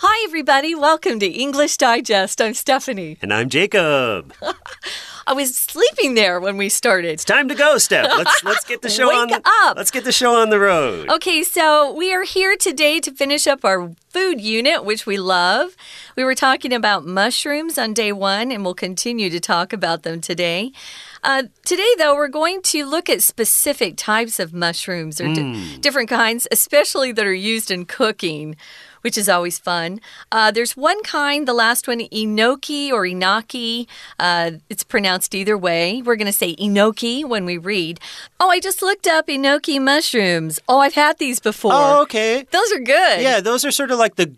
Hi, everybody. Welcome to English Digest. I'm Stephanie. And I'm Jacob. I was sleeping there when we started. It's time to go, Steph. Let's let's get the show Wake on. up. Let's get the show on the road. Okay, so we are here today to finish up our food unit, which we love. We were talking about mushrooms on day one, and we'll continue to talk about them today. Uh, today, though, we're going to look at specific types of mushrooms or di different kinds, especially that are used in cooking which is always fun. Uh, there's one kind, the last one, enoki or inaki. Uh, it's pronounced either way. We're going to say enoki when we read. Oh, I just looked up enoki mushrooms. Oh, I've had these before. Oh, okay. Those are good. Yeah, those are sort of like the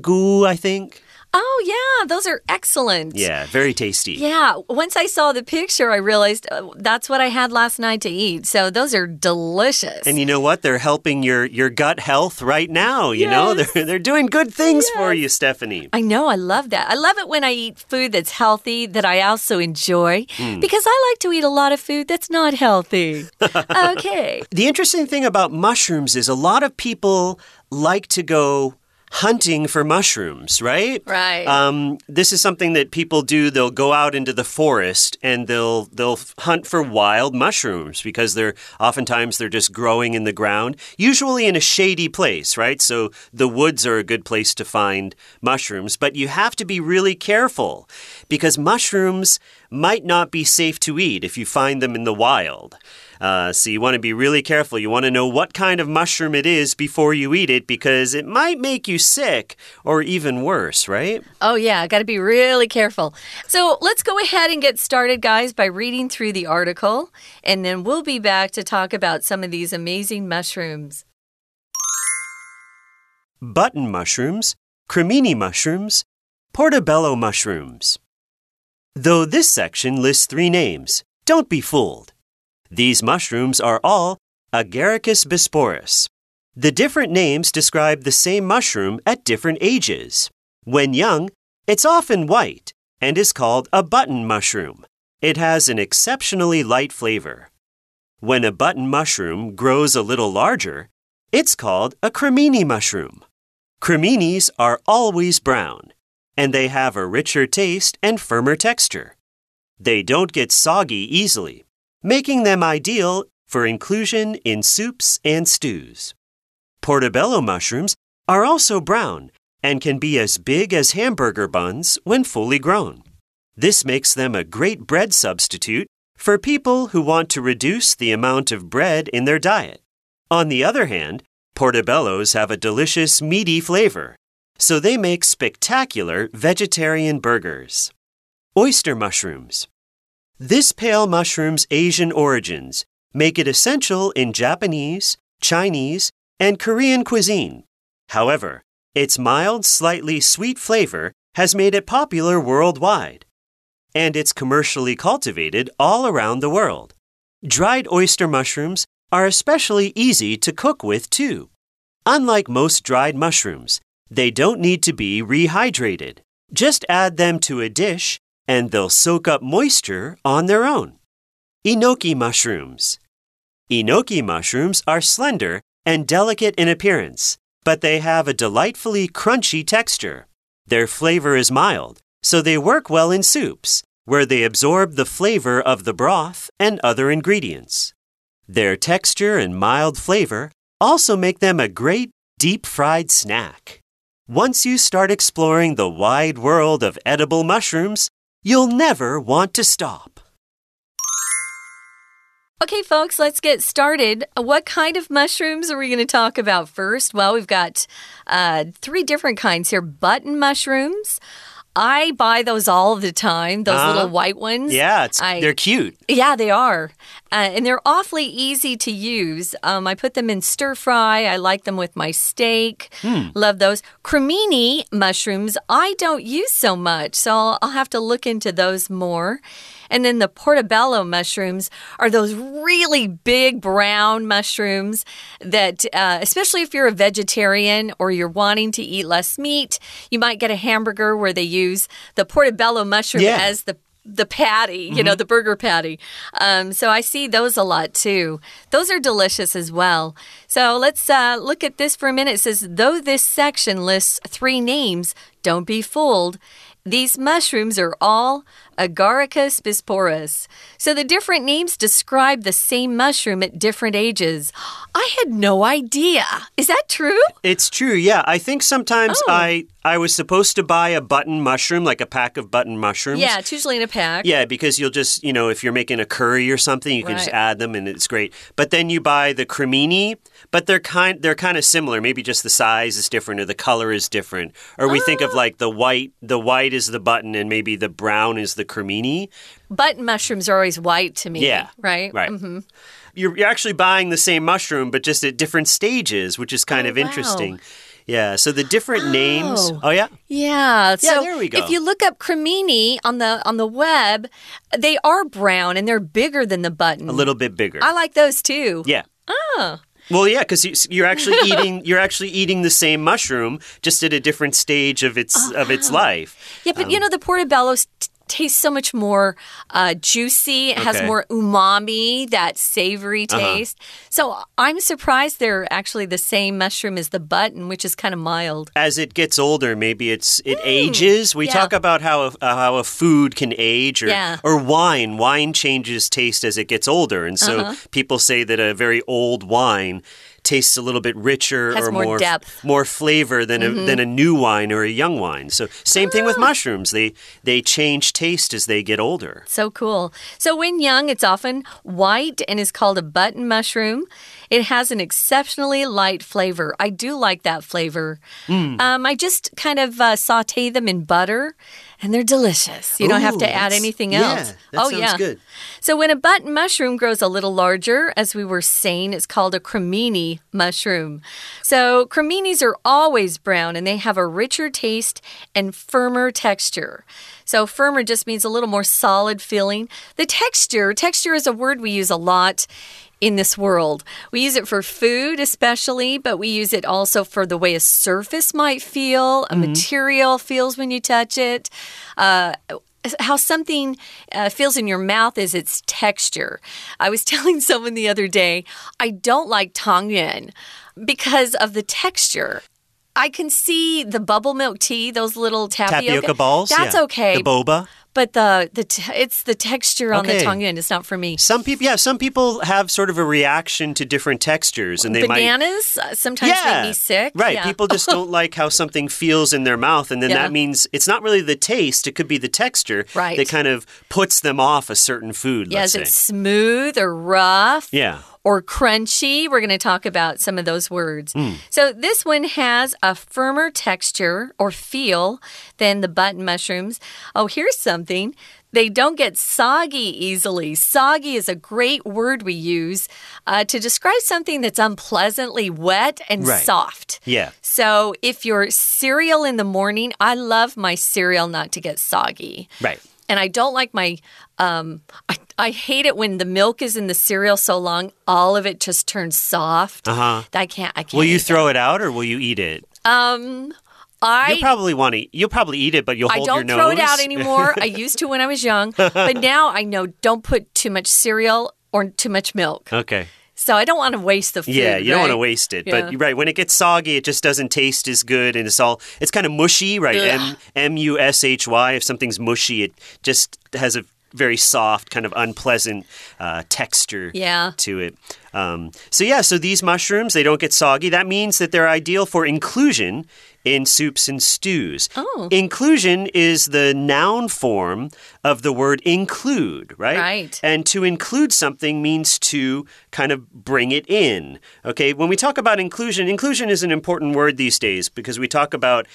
gu, I think. Oh, yeah, those are excellent. Yeah, very tasty. Yeah, once I saw the picture, I realized uh, that's what I had last night to eat. So those are delicious. And you know what? They're helping your your gut health right now. You Yes. know, they're they're doing good things for you, Stephanie. I know, I love that. I love it when I eat food that's healthy that I also enjoy Hmm. because I like to eat a lot of food that's not healthy. okay. The interesting thing about mushrooms is a lot of people like to go hunting for mushrooms, right? Right. Um, this is something that people do. They'll go out into the forest and they'll they'll hunt for wild mushrooms because they're oftentimes they're just growing in the ground, usually in a shady place, right? So the woods are a good place to find mushrooms, but you have to be really careful because mushrooms might not be safe to eat if you find them in the wild. Uh, so you want to be really careful. You want to know what kind of mushroom it is before you eat it because it might make you sick or even worse, right? Oh, yeah, got to be really careful. So let's go ahead and get started, guys, by reading through the article, and then we'll be back to talk about some of these amazing mushrooms. Button mushrooms, cremini mushrooms, portobello mushrooms. Though this section lists three names, don't be fooled. These mushrooms are all Agaricus bisporus. The different names describe the same mushroom at different ages. When young, it's often white and is called a button mushroom. It has an exceptionally light flavor. When a button mushroom grows a little larger, it's called a cremini mushroom. Creminis are always brown, and they have a richer taste and firmer texture. They don't get soggy easily, making them ideal for inclusion in soups and stews. Portobello mushrooms are also brown and can be as big as hamburger buns when fully grown. This makes them a great bread substitute for people who want to reduce the amount of bread in their diet. On the other hand, portobellos have a delicious meaty flavor, so they make spectacular vegetarian burgers. Oyster mushrooms. This pale mushroom's Asian origins make it essential in Japanese, Chinese, and Korean cuisine. However, its mild, slightly sweet flavor has made it popular worldwide. And it's commercially cultivated all around the world. Dried oyster mushrooms are especially easy to cook with, too. Unlike most dried mushrooms, they don't need to be rehydrated. Just add them to a dish and they'll soak up moisture on their own. Enoki mushrooms. Enoki mushrooms are slender and delicate in appearance, but they have a delightfully crunchy texture. Their flavor is mild, so they work well in soups, where they absorb the flavor of the broth and other ingredients. Their texture and mild flavor also make them a great deep fried snack. Once you start exploring the wide world of edible mushrooms, you'll never want to stop. Okay, folks, let's get started. What kind of mushrooms are we going to talk about first? Well, we've got uh, three different kinds here button mushrooms. I buy those all the time, those Uh-huh. little white ones. Yeah, it's, I- they're cute. Yeah, they are. Uh, and they're awfully easy to use. Um, I put them in stir fry. I like them with my steak. Love those. Cremini mushrooms, I don't use so much. So I'll, I'll have to look into those more. And then the portobello mushrooms are those really big brown mushrooms that, uh, especially if you're a vegetarian or you're wanting to eat less meat, you might get a hamburger where they use the portobello mushroom Yeah. as the the patty, you know, the burger patty. Um, so I see those a lot too. Those are delicious as well. So let's uh, look at this for a minute. It says, though this section lists three names, don't be fooled. These mushrooms are all Agaricus bisporus. So the different names describe the same mushroom at different ages. I had no idea. Is that true? It's true, yeah. I think sometimes Oh. I I was supposed to buy a button mushroom, like a pack of button mushrooms. Yeah, it's usually in a pack. Yeah, because you'll just, you know, if you're making a curry or something, you can just add them and it's great. But then you buy the cremini, but they're kind they're kind of similar. Maybe just the size is different or the color is different. Or we think of Ah. like the white the white is the button and maybe the brown is the cremini. Button mushrooms are always white to me. Yeah. Right? Right. Mhm. You're, you're actually buying the same mushroom, but just at different stages, which is kind Oh, of wow. interesting. Yeah, so the different names. Oh. Oh, yeah. Yeah. So there we go. if you look up cremini on the on the web, they are brown and they're bigger than the button. A little bit bigger. I like those too. yeah. Oh. Well, yeah, because you're actually eating you're actually eating the same mushroom, just at a different stage of its of its life. Yeah, but Um, you know the portobello tastes so much more uh, juicy. It has more umami, that savory Uh-huh. taste. So I'm surprised they're actually the same mushroom as the button, which is kind of mild. As it gets older, maybe it's it ages. We yeah. talk about how a, uh, how a food can age, or Yeah. or wine. Wine changes taste as it gets older, and so Uh-huh. people say that a very old wine tastes a little bit richer Has or more depth. Mm-hmm. more flavor than a, than a new wine or a young wine. So same thing Ah. with mushrooms; they they change taste as they get older. So cool. So when young, it's often white and is called a button mushroom. It has an exceptionally light flavor. I do like that flavor. Hmm. Um, I just kind of uh, saute them in butter, and they're delicious. You don't have to add anything yeah, else. that oh sounds yeah, good. So when a button mushroom grows a little larger, as we were saying, it's called a cremini mushroom. So creminis are always brown, and they have a richer taste and firmer texture. So firmer just means a little more solid feeling. The texture, texture is a word we use a lot in this world. We use it for food, especially, but we use it also for the way a surface might feel, a material feels when you touch it. Uh, how something uh, feels in your mouth is its texture. I was telling someone the other day, I don't like tangyuan because of the texture. I can see the bubble milk tea, those little tapioca, Tapioca balls. That's yeah. okay, The boba. but the the t it's the texture on the Okay. tangyuan. It's not for me. Some people, yeah, some people have sort of a reaction to different textures, and they might Bananas uh, sometimes make me sick. Right. Yeah. People just don't like how something feels in their mouth. And then Yeah. that means it's not really the taste, it could be the texture Right. that kind of puts them off a certain food, yeah, is it smooth or rough? Yeah. Or crunchy. We're going to talk about some of those words. Hmm. So, this one has a firmer texture or feel than the button mushrooms. Oh, here's something. They don't get soggy easily. Soggy is a great word we use uh, to describe something that's unpleasantly wet and Right. soft. Yeah. So, if your cereal in the morning, I love my cereal not to get soggy. Right. And I don't like my, um, I, I hate it when the milk is in the cereal so long, all of it just turns soft. Uh huh. I can't, I can't. Will you throw it out or will you eat it? Um, I. You'll probably want to. You'll probably eat it, but you'll I hold your don't throw it out anymore. I used to when I was young, but now I know don't put too much cereal or too much milk. okay. So I don't want to waste the food. Yeah, you don't want to waste it. Yeah. But right, when it gets soggy, it just doesn't taste as good, and it's all it's kind of mushy, right? M M U S H Y. If something's mushy, it just has a very soft, kind of unpleasant uh, texture Yeah. to it. Um, so yeah, so these mushrooms they don't get soggy. That means that they're ideal for inclusion in soups and stews. Oh. Inclusion is the noun form of the word include, right? Right. And to include something means to kind of bring it in. Okay, when we talk about inclusion, inclusion is an important word these days because we talk about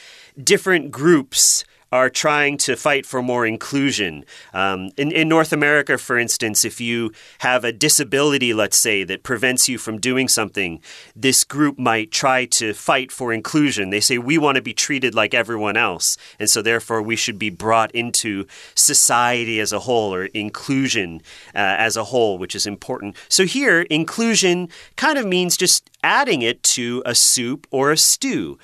different groups are trying to fight for more inclusion. Um, in, in North America, for instance, if you have a disability, let's say, that prevents you from doing something, this group might try to fight for inclusion. They say, we want to be treated like everyone else, and so therefore we should be brought into society as a whole or inclusion uh, as a whole, which is important. So here, inclusion kind of means just adding it to a soup or a stew.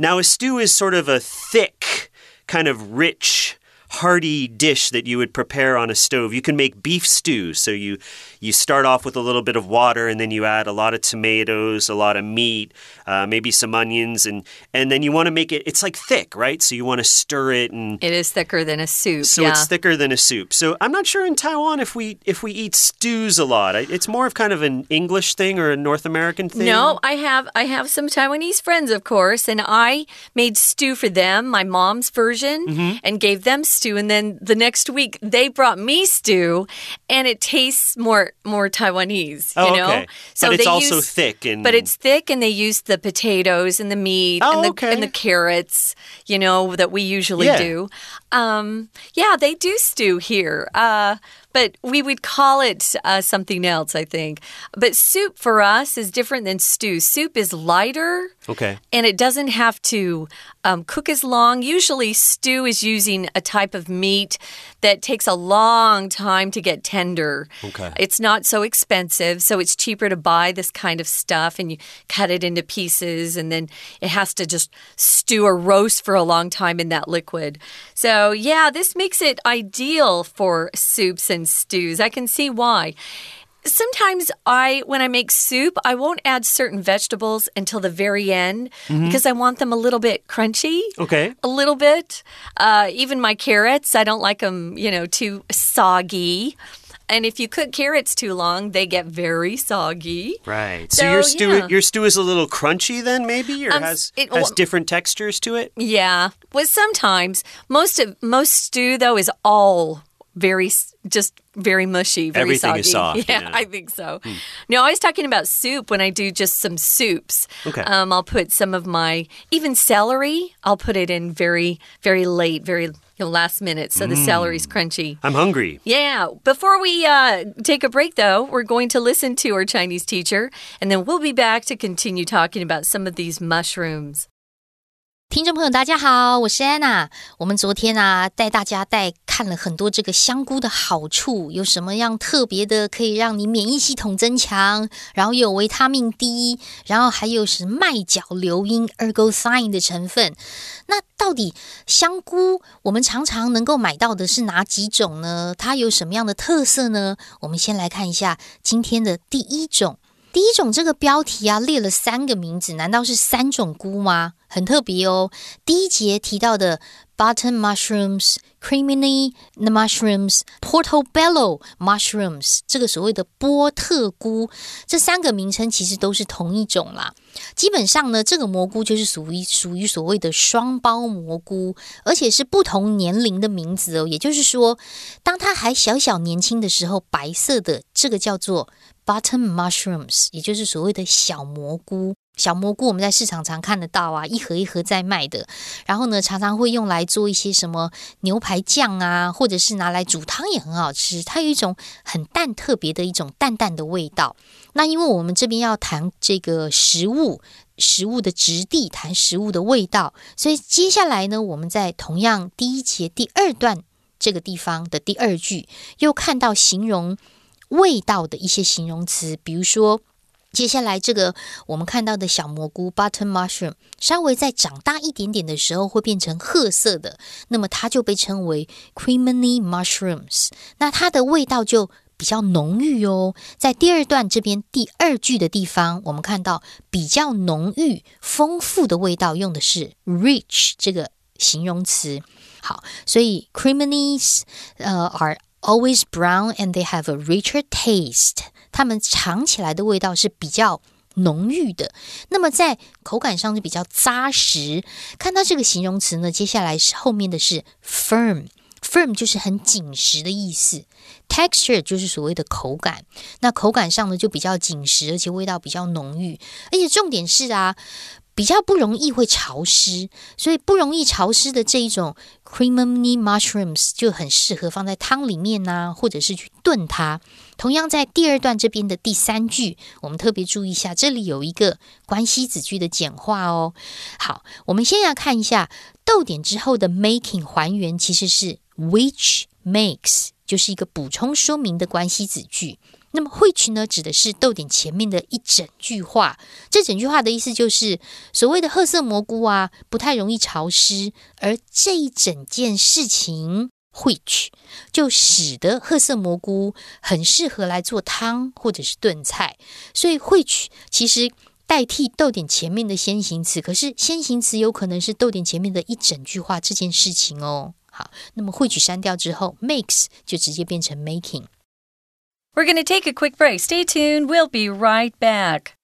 Now, a stew is sort of a thick, kind of rich, hearty dish that you would prepare on a stove. You can make beef stew. So you you start off with a little bit of water and then you add a lot of tomatoes, a lot of meat, uh, maybe some onions, and and then you want to make it. It's like thick, right? So you want to stir it and. It is thicker than a soup. So yeah. it's thicker than a soup. So I'm not sure in Taiwan if we if we eat stews a lot. It's more of kind of an English thing or a North American thing. No, I have I have some Taiwanese friends, of course, and I made stew for them, my mom's version, Mm -hmm. and gave them stew. And then the next week they brought me stew, and it tastes more more Taiwanese. Oh, you know, okay. so but it's they also use, thick and. But it's thick, and they use the potatoes and the meat Oh, and the okay. and the carrots. You know that we usually Yeah. do. Um, yeah, they do stew here. Uh, but we would call it uh, something else, I think. But soup for us is different than stew. Soup is lighter. Okay. And it doesn't have to um, cook as long. Usually, stew is using a type of meat that takes a long time to get tender. Okay. It's not so expensive, so it's cheaper to buy this kind of stuff and you cut it into pieces, and then it has to just stew or roast for a long time in that liquid. So, yeah, this makes it ideal for soups and stews. I can see why sometimes I, when I make soup, I won't add certain vegetables until the very end because I want them a little bit crunchy. Okay. A little bit. Uh, even my carrots, I don't like them, you know, too soggy. And if you cook carrots too long, they get very soggy. Right. So, So, your stew yeah. your stew is a little crunchy then maybe or Um, has it- has different textures to it? Yeah. Well, sometimes most of most stew though is all very just very mushy, very Everything soggy. is soft, Yeah, yeah. I think so. No, I was talking about soup when I do just some soups. Okay. Um, I'll put some of my even celery. I'll put it in very very late, very you know, last minute, so the celery's crunchy. I'm hungry. Yeah. Before we uh, take a break, though, we're going to listen to our Chinese teacher, and then we'll be back to continue talking about some of these mushrooms. 听众朋友，大家好，我是安娜。我们昨天啊，带大家带看了很多这个香菇的好处，有什么样特别的可以让你免疫系统增强，然后有维他命 D，然后还有是麦角硫因 （ergothine） 的成分。那到底香菇我们常常能够买到的是哪几种呢？它有什么样的特色呢？我们先来看一下今天的第一种。第一种这个标题啊列了三个名字，难道是三种菇吗？很特别哦。第一节提到的 button mushrooms、crimini mushrooms、portobello mushrooms，这个所谓的波特菇，这三个名称其实都是同一种啦。基本上呢，这个蘑菇就是属于属于所谓的双胞蘑菇，而且是不同年龄的名字哦。也就是说，当它还小小年轻的时候，白色的这个叫做 button mushrooms，也就是所谓的小蘑菇。小蘑菇我们在市场常看得到啊，一盒一盒在卖的。然后呢，常常会用来做一些什么牛排酱啊，或者是拿来煮汤也很好吃。它有一种很淡、特别的一种淡淡的味道。那因为我们这边要谈这个食物。食物的质地，谈食物的味道，所以接下来呢，我们在同样第一节第二段这个地方的第二句，又看到形容味道的一些形容词，比如说。接下来这个我们看到的小蘑菇 button mushroom，稍微再长大一点点的时候会变成褐色的，那么它就被称为 crimini mushrooms。那它的味道就比较浓郁哦。在第二段这边第二句的地方，我们看到比较浓郁、丰富的味道，用的是 rich 这个形容词。好，所以 criminis 呃 are always brown and they have a richer taste。它们尝起来的味道是比较浓郁的，那么在口感上就比较扎实。看到这个形容词呢，接下来是后面的是 firm。firm 就是很紧实的意思，texture 就是所谓的口感。那口感上呢就比较紧实，而且味道比较浓郁。而且重点是啊，比较不容易会潮湿，所以不容易潮湿的这一种 crimini mushrooms 就很适合放在汤里面呐、或者是去炖它。同样在第二段这边的第三句，我们特别注意一下，这里有一个关系子句的简化哦。好，我们先要看一下逗点之后的 making 还原，其实是 which makes，就是一个补充说明的关系子句。那么 which 呢，指的是逗点前面的一整句话。这整句话的意思就是，所谓的褐色蘑菇啊，不太容易潮湿，而这一整件事情 which 就使得褐色蘑菇很适合来做汤或者是炖菜，所以 which 其实代替逗点前面的先行词，可是先行词有可能是逗点前面的一整句话这件事情哦。好，那么 which 删掉之后，makes 就直接变成 making。We're going to take a quick break. Stay tuned. We'll be right back.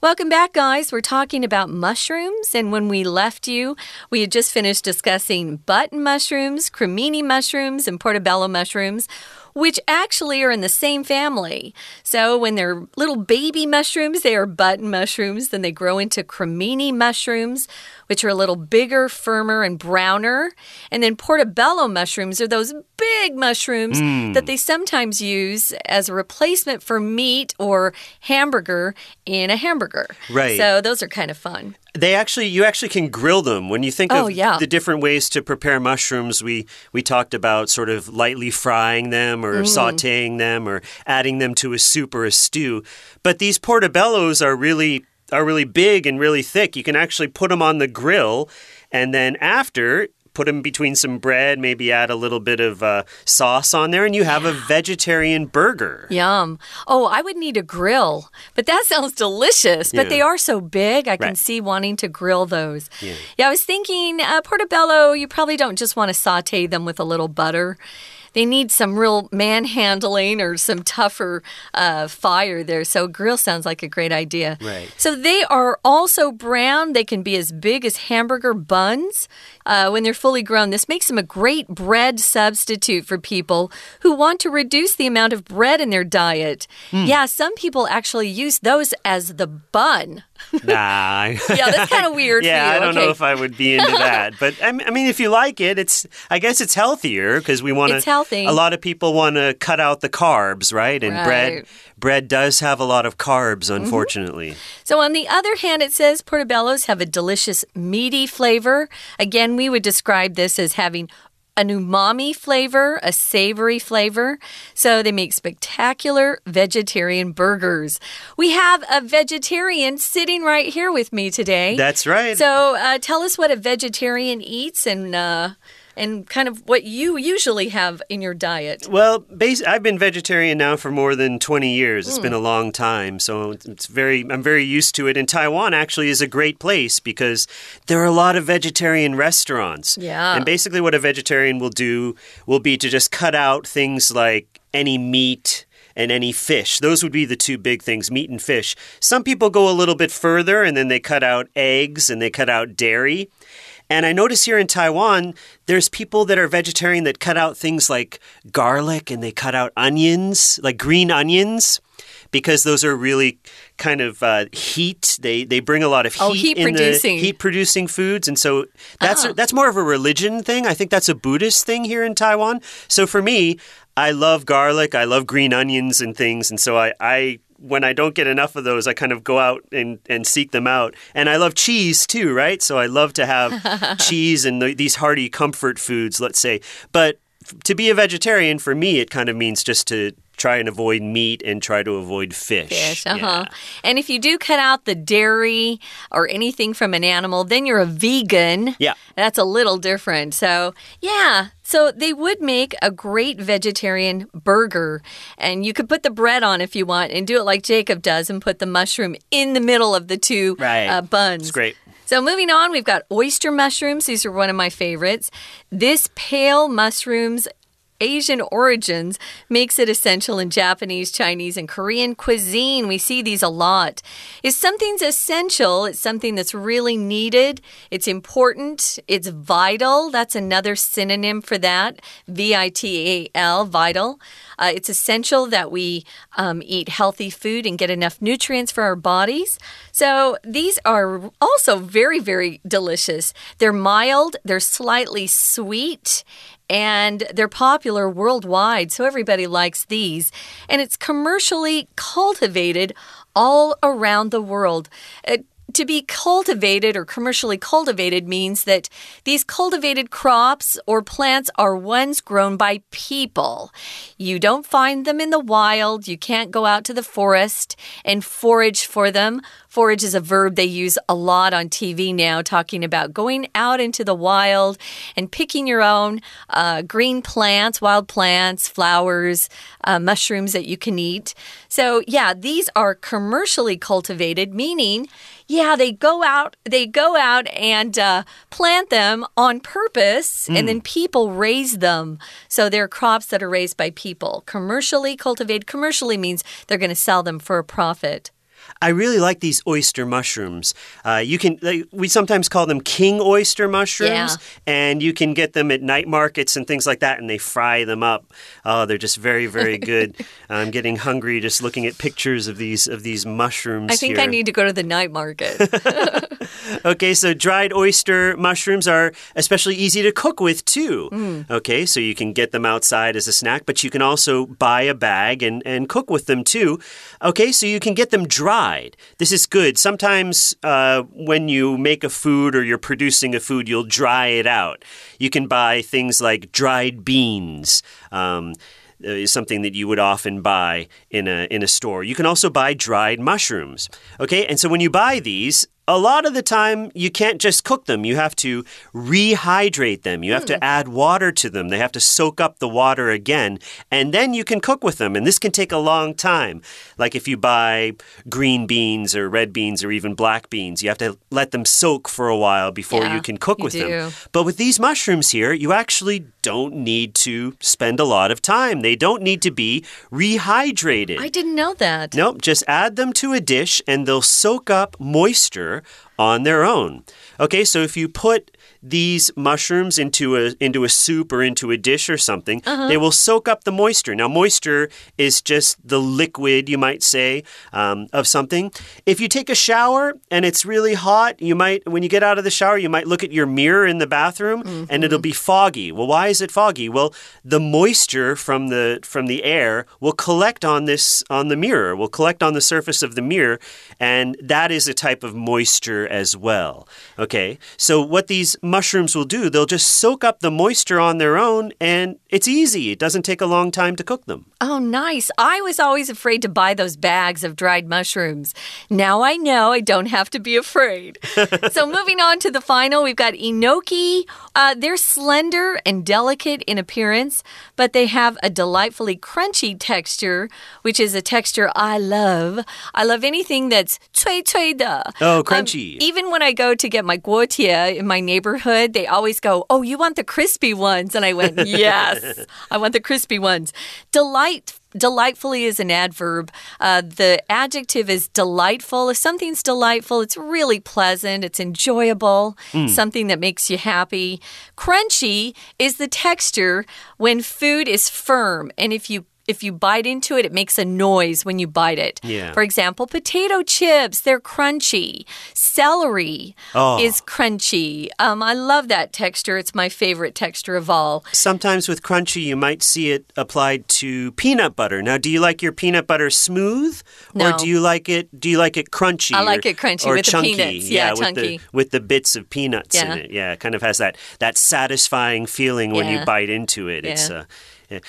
Welcome back, guys. We're talking about mushrooms, and when we left you, we had just finished discussing button mushrooms, cremini mushrooms, and portobello mushrooms which actually are in the same family. So when they're little baby mushrooms, they are button mushrooms. Then they grow into cremini mushrooms, which are a little bigger, firmer, and browner. And then portobello mushrooms are those big mushrooms mm. that they sometimes use as a replacement for meat or hamburger in a hamburger. Right. So those are kind of fun they actually you actually can grill them when you think oh, of yeah. the different ways to prepare mushrooms we we talked about sort of lightly frying them or mm. sautéing them or adding them to a soup or a stew but these portobellos are really are really big and really thick you can actually put them on the grill and then after put them between some bread, maybe add a little bit of uh, sauce on there, and you have a vegetarian burger. Yum. Oh, I would need a grill, but that sounds delicious. But yeah. they are so big, I can right. see wanting to grill those. Yeah, yeah I was thinking uh, portobello, you probably don't just want to saute them with a little butter they need some real manhandling or some tougher uh, fire there. So grill sounds like a great idea. Right. So they are also brown. They can be as big as hamburger buns uh, when they're fully grown. This makes them a great bread substitute for people who want to reduce the amount of bread in their diet. Mm. Yeah, some people actually use those as the bun. Nah. yeah, that's kind of weird. yeah, I don't okay. know if I would be into that, but I mean, if you like it, it's. I guess it's healthier because we want to. It's healthy. A lot of people want to cut out the carbs, right? And right. bread, bread does have a lot of carbs, mm-hmm. unfortunately. Mm -hmm. So on the other hand, it says portobellos have a delicious meaty flavor. Again, we would describe this as having an umami flavor, a savory flavor. So they make spectacular vegetarian burgers. We have a vegetarian sitting right here with me today. That's right. So uh, tell us what a vegetarian eats and. Uh, and kind of what you usually have in your diet. Well, I've been vegetarian now for more than 20 years. It's mm. been a long time, so it's very I'm very used to it. And Taiwan actually is a great place because there are a lot of vegetarian restaurants. Yeah. And basically what a vegetarian will do will be to just cut out things like any meat and any fish. Those would be the two big things meat and fish. Some people go a little bit further and then they cut out eggs and they cut out dairy. And I notice here in Taiwan, there's people that are vegetarian that cut out things like garlic and they cut out onions, like green onions because those are really kind of uh, heat. They they bring a lot of heat, oh, heat in producing. the heat producing foods, and so that's oh. that's more of a religion thing. I think that's a Buddhist thing here in Taiwan. So for me, I love garlic, I love green onions and things, and so I I when I don't get enough of those, I kind of go out and, and seek them out. And I love cheese too, right? So I love to have cheese and the, these hearty comfort foods, let's say. But to be a vegetarian, for me, it kind of means just to try and avoid meat and try to avoid fish. Fish, uh huh. Yeah. And if you do cut out the dairy or anything from an animal, then you're a vegan. Yeah. That's a little different. So, yeah. So they would make a great vegetarian burger. And you could put the bread on if you want and do it like Jacob does and put the mushroom in the middle of the two right. uh, buns. It's great. So, moving on, we've got oyster mushrooms. These are one of my favorites. This pale mushrooms Asian origins makes it essential in Japanese, Chinese, and Korean cuisine. We see these a lot. If something's essential, it's something that's really needed, it's important, it's vital. That's another synonym for that V I T A L, vital. Uh, it's essential that we um, eat healthy food and get enough nutrients for our bodies. So these are also very, very delicious. They're mild, they're slightly sweet, and they're popular worldwide, so everybody likes these. And it's commercially cultivated all around the world. Uh, to be cultivated or commercially cultivated means that these cultivated crops or plants are ones grown by people. You don't find them in the wild. You can't go out to the forest and forage for them. Forage is a verb they use a lot on TV now, talking about going out into the wild and picking your own uh, green plants, wild plants, flowers, uh, mushrooms that you can eat. So, yeah, these are commercially cultivated, meaning yeah, they go out, they go out and uh, plant them on purpose, mm. and then people raise them. So they're crops that are raised by people. Commercially cultivated, commercially means they're going to sell them for a profit. I really like these oyster mushrooms. Uh, you can we sometimes call them king oyster mushrooms, yeah. and you can get them at night markets and things like that, and they fry them up. Oh, they're just very very good. I'm getting hungry just looking at pictures of these of these mushrooms. I think here. I need to go to the night market. okay, so dried oyster mushrooms are especially easy to cook with too. Mm. Okay, so you can get them outside as a snack, but you can also buy a bag and and cook with them too. Okay, so you can get them dried. This is good. Sometimes uh, when you make a food or you're producing a food, you'll dry it out. You can buy things like dried beans. Um, uh, is something that you would often buy in a in a store. You can also buy dried mushrooms. Okay, and so when you buy these, a lot of the time you can't just cook them. You have to rehydrate them. You have mm. to hmm. add water to them. They have to soak up the water again, and then you can cook with them. And this can take a long time. Like if you buy green beans or red beans or even black beans, you have to let them soak for a while before yeah, you can cook you with do. them. But with these mushrooms here, you actually don't need to spend a lot of time. They don't need to be rehydrated. I didn't know that. Nope, just add them to a dish and they'll soak up moisture on their own. Okay, so if you put these mushrooms into a into a soup or into a dish or something, uh -huh. they will soak up the moisture. Now, moisture is just the liquid, you might say, um, of something. If you take a shower and it's really hot, you might when you get out of the shower, you might look at your mirror in the bathroom mm -hmm. and it'll be foggy. Well, why is it foggy? Well, the moisture from the from the air will collect on this on the mirror, will collect on the surface of the mirror, and that is a type of moisture as well. Okay, so what these mushrooms will do, they'll just soak up the moisture on their own, and it's easy. It doesn't take a long time to cook them. Oh, nice. I was always afraid to buy those bags of dried mushrooms. Now I know I don't have to be afraid. so, moving on to the final, we've got enoki. Uh, they're slender and delicate in appearance, but they have a delightfully crunchy texture, which is a texture I love. I love anything that's cui cui de. Oh, crunchy. Um, even when I go to get my guotie in my neighborhood, they always go, Oh, you want the crispy ones? And I went, Yes, I want the crispy ones. Delight delightfully is an adverb. Uh, the adjective is delightful. If something's delightful, it's really pleasant, it's enjoyable, mm. something that makes you happy. Crunchy is the texture when food is firm. And if you if you bite into it, it makes a noise when you bite it. Yeah. For example, potato chips, they're crunchy. Celery oh. is crunchy. Um, I love that texture. It's my favorite texture of all. Sometimes with crunchy, you might see it applied to peanut butter. Now, do you like your peanut butter smooth, no. or do you like it? Do you like it crunchy? I like or, it crunchy or with chunky? the peanuts. Yeah, yeah with chunky. the with the bits of peanuts yeah. in it. Yeah, it kind of has that that satisfying feeling when yeah. you bite into it. Yeah. It's uh,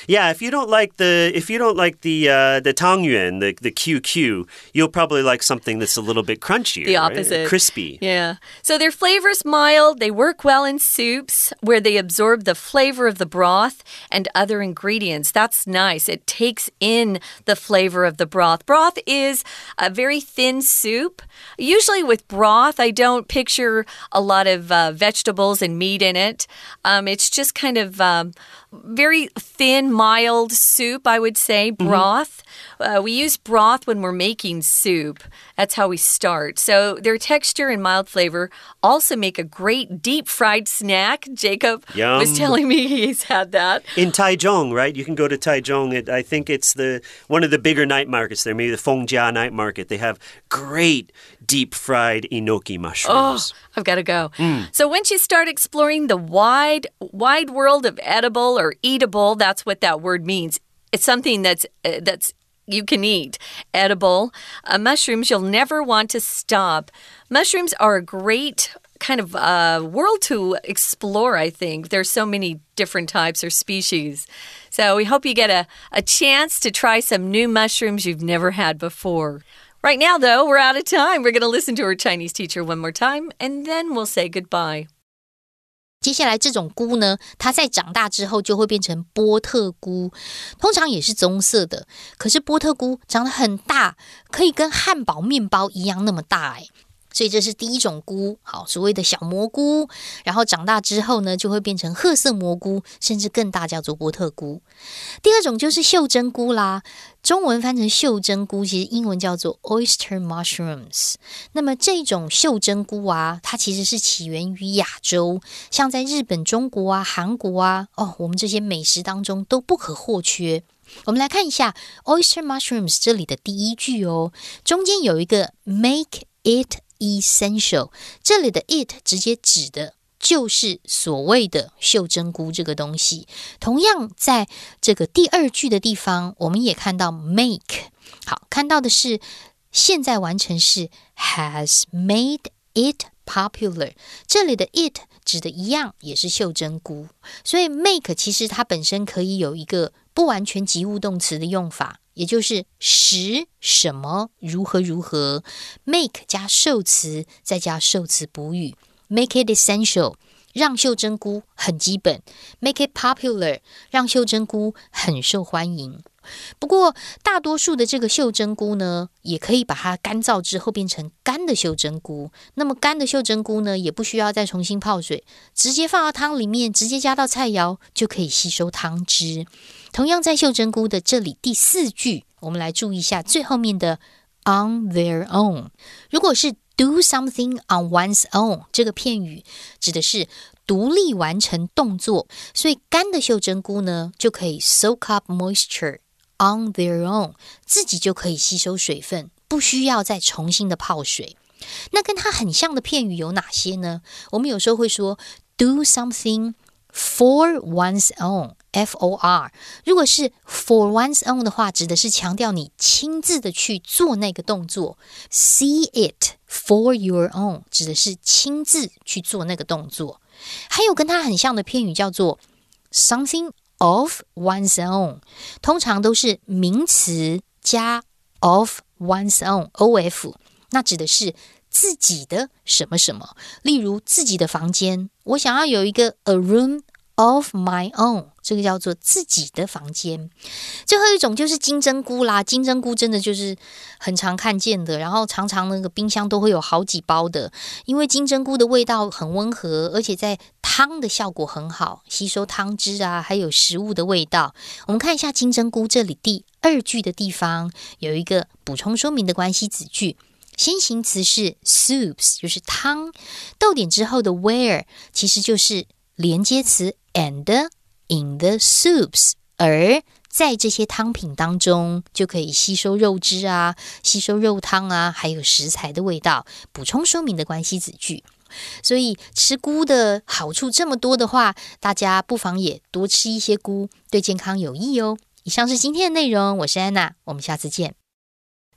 yeah, if you don't like the if you don't like the uh, the tangyuan, the the QQ, you'll probably like something that's a little bit crunchier. The opposite, right? crispy. Yeah. So their flavor's mild. They work well in soups where they absorb the flavor of the broth and other ingredients. That's nice. It takes in the flavor of the broth. Broth is a very thin soup. Usually with broth, I don't picture a lot of uh, vegetables and meat in it. Um, it's just kind of um, very thin, mild soup, I would say, mm-hmm. broth. Mm -hmm. uh, we use broth when we're making soup. That's how we start. So their texture and mild flavor also make a great deep fried snack. Jacob Yum. was telling me he's had that. In Taichung, right? You can go to Taichung. It, I think it's the one of the bigger night markets there, maybe the Fengjia night market. They have great deep fried enoki mushrooms. Oh, I've got to go. Mm. So once you start exploring the wide, wide world of edible or eatable, that's what that word means. It's something that's uh, that's you can eat. Edible. Uh, mushrooms, you'll never want to stop. Mushrooms are a great kind of uh, world to explore, I think. There's so many different types or species. So we hope you get a, a chance to try some new mushrooms you've never had before. Right now, though, we're out of time. We're going to listen to our Chinese teacher one more time, and then we'll say goodbye. 接下来这种菇呢，它在长大之后就会变成波特菇，通常也是棕色的。可是波特菇长得很大，可以跟汉堡面包一样那么大，诶。 所以这是第一种菇，好，所谓的小蘑菇。然后长大之后呢，就会变成褐色蘑菇，甚至更大，叫做波特菇。第二种就是袖珍菇啦，中文翻成袖珍菇，其实英文叫做 oyster mushrooms。那么这种袖珍菇啊，它其实是起源于亚洲，像在日本、中国啊、韩国啊，哦，我们这些美食当中都不可或缺。我们来看一下 oyster mushrooms 这里的第一句哦，中间有一个 make it。Essential，这里的 it 直接指的就是所谓的袖珍菇这个东西。同样，在这个第二句的地方，我们也看到 make，好，看到的是现在完成式 has made it popular。这里的 it 指的一样也是袖珍菇，所以 make 其实它本身可以有一个不完全及物动词的用法。也就是使什么如何如何，make 加受词再加受词补语，make it essential 让袖珍菇很基本，make it popular 让袖珍菇很受欢迎。不过，大多数的这个袖珍菇呢，也可以把它干燥之后变成干的袖珍菇。那么干的袖珍菇呢，也不需要再重新泡水，直接放到汤里面，直接加到菜肴就可以吸收汤汁。同样，在袖珍菇的这里第四句，我们来注意一下最后面的 on their own。如果是 do something on one's own 这个片语，指的是独立完成动作，所以干的袖珍菇呢，就可以 soak up moisture。On their own，自己就可以吸收水分，不需要再重新的泡水。那跟它很像的片语有哪些呢？我们有时候会说 do something for one's own，F O R。如果是 for one's own 的话，指的是强调你亲自的去做那个动作。See it for your own，指的是亲自去做那个动作。还有跟它很像的片语叫做 something。Of one's own，通常都是名词加 of one's own，O F，那指的是自己的什么什么。例如自己的房间，我想要有一个 a room。Of my own，这个叫做自己的房间。最后一种就是金针菇啦，金针菇真的就是很常看见的，然后常常那个冰箱都会有好几包的，因为金针菇的味道很温和，而且在汤的效果很好，吸收汤汁啊，还有食物的味道。我们看一下金针菇这里第二句的地方有一个补充说明的关系子句，先行词是 soups，就是汤，逗点之后的 where 其实就是连接词。And in the soups，而在这些汤品当中，就可以吸收肉汁啊，吸收肉汤啊，还有食材的味道。补充说明的关系子句。所以吃菇的好处这么多的话，大家不妨也多吃一些菇，对健康有益哦。以上是今天的内容，我是安娜，我们下次见。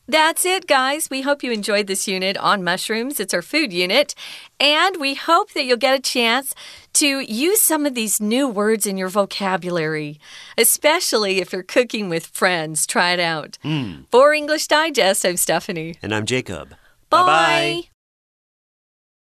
That's it, guys. We hope you enjoyed this unit on mushrooms. It's our food unit. And we hope that you'll get a chance to use some of these new words in your vocabulary, especially if you're cooking with friends. Try it out. Mm. For English Digest, I'm Stephanie. And I'm Jacob. Bye bye.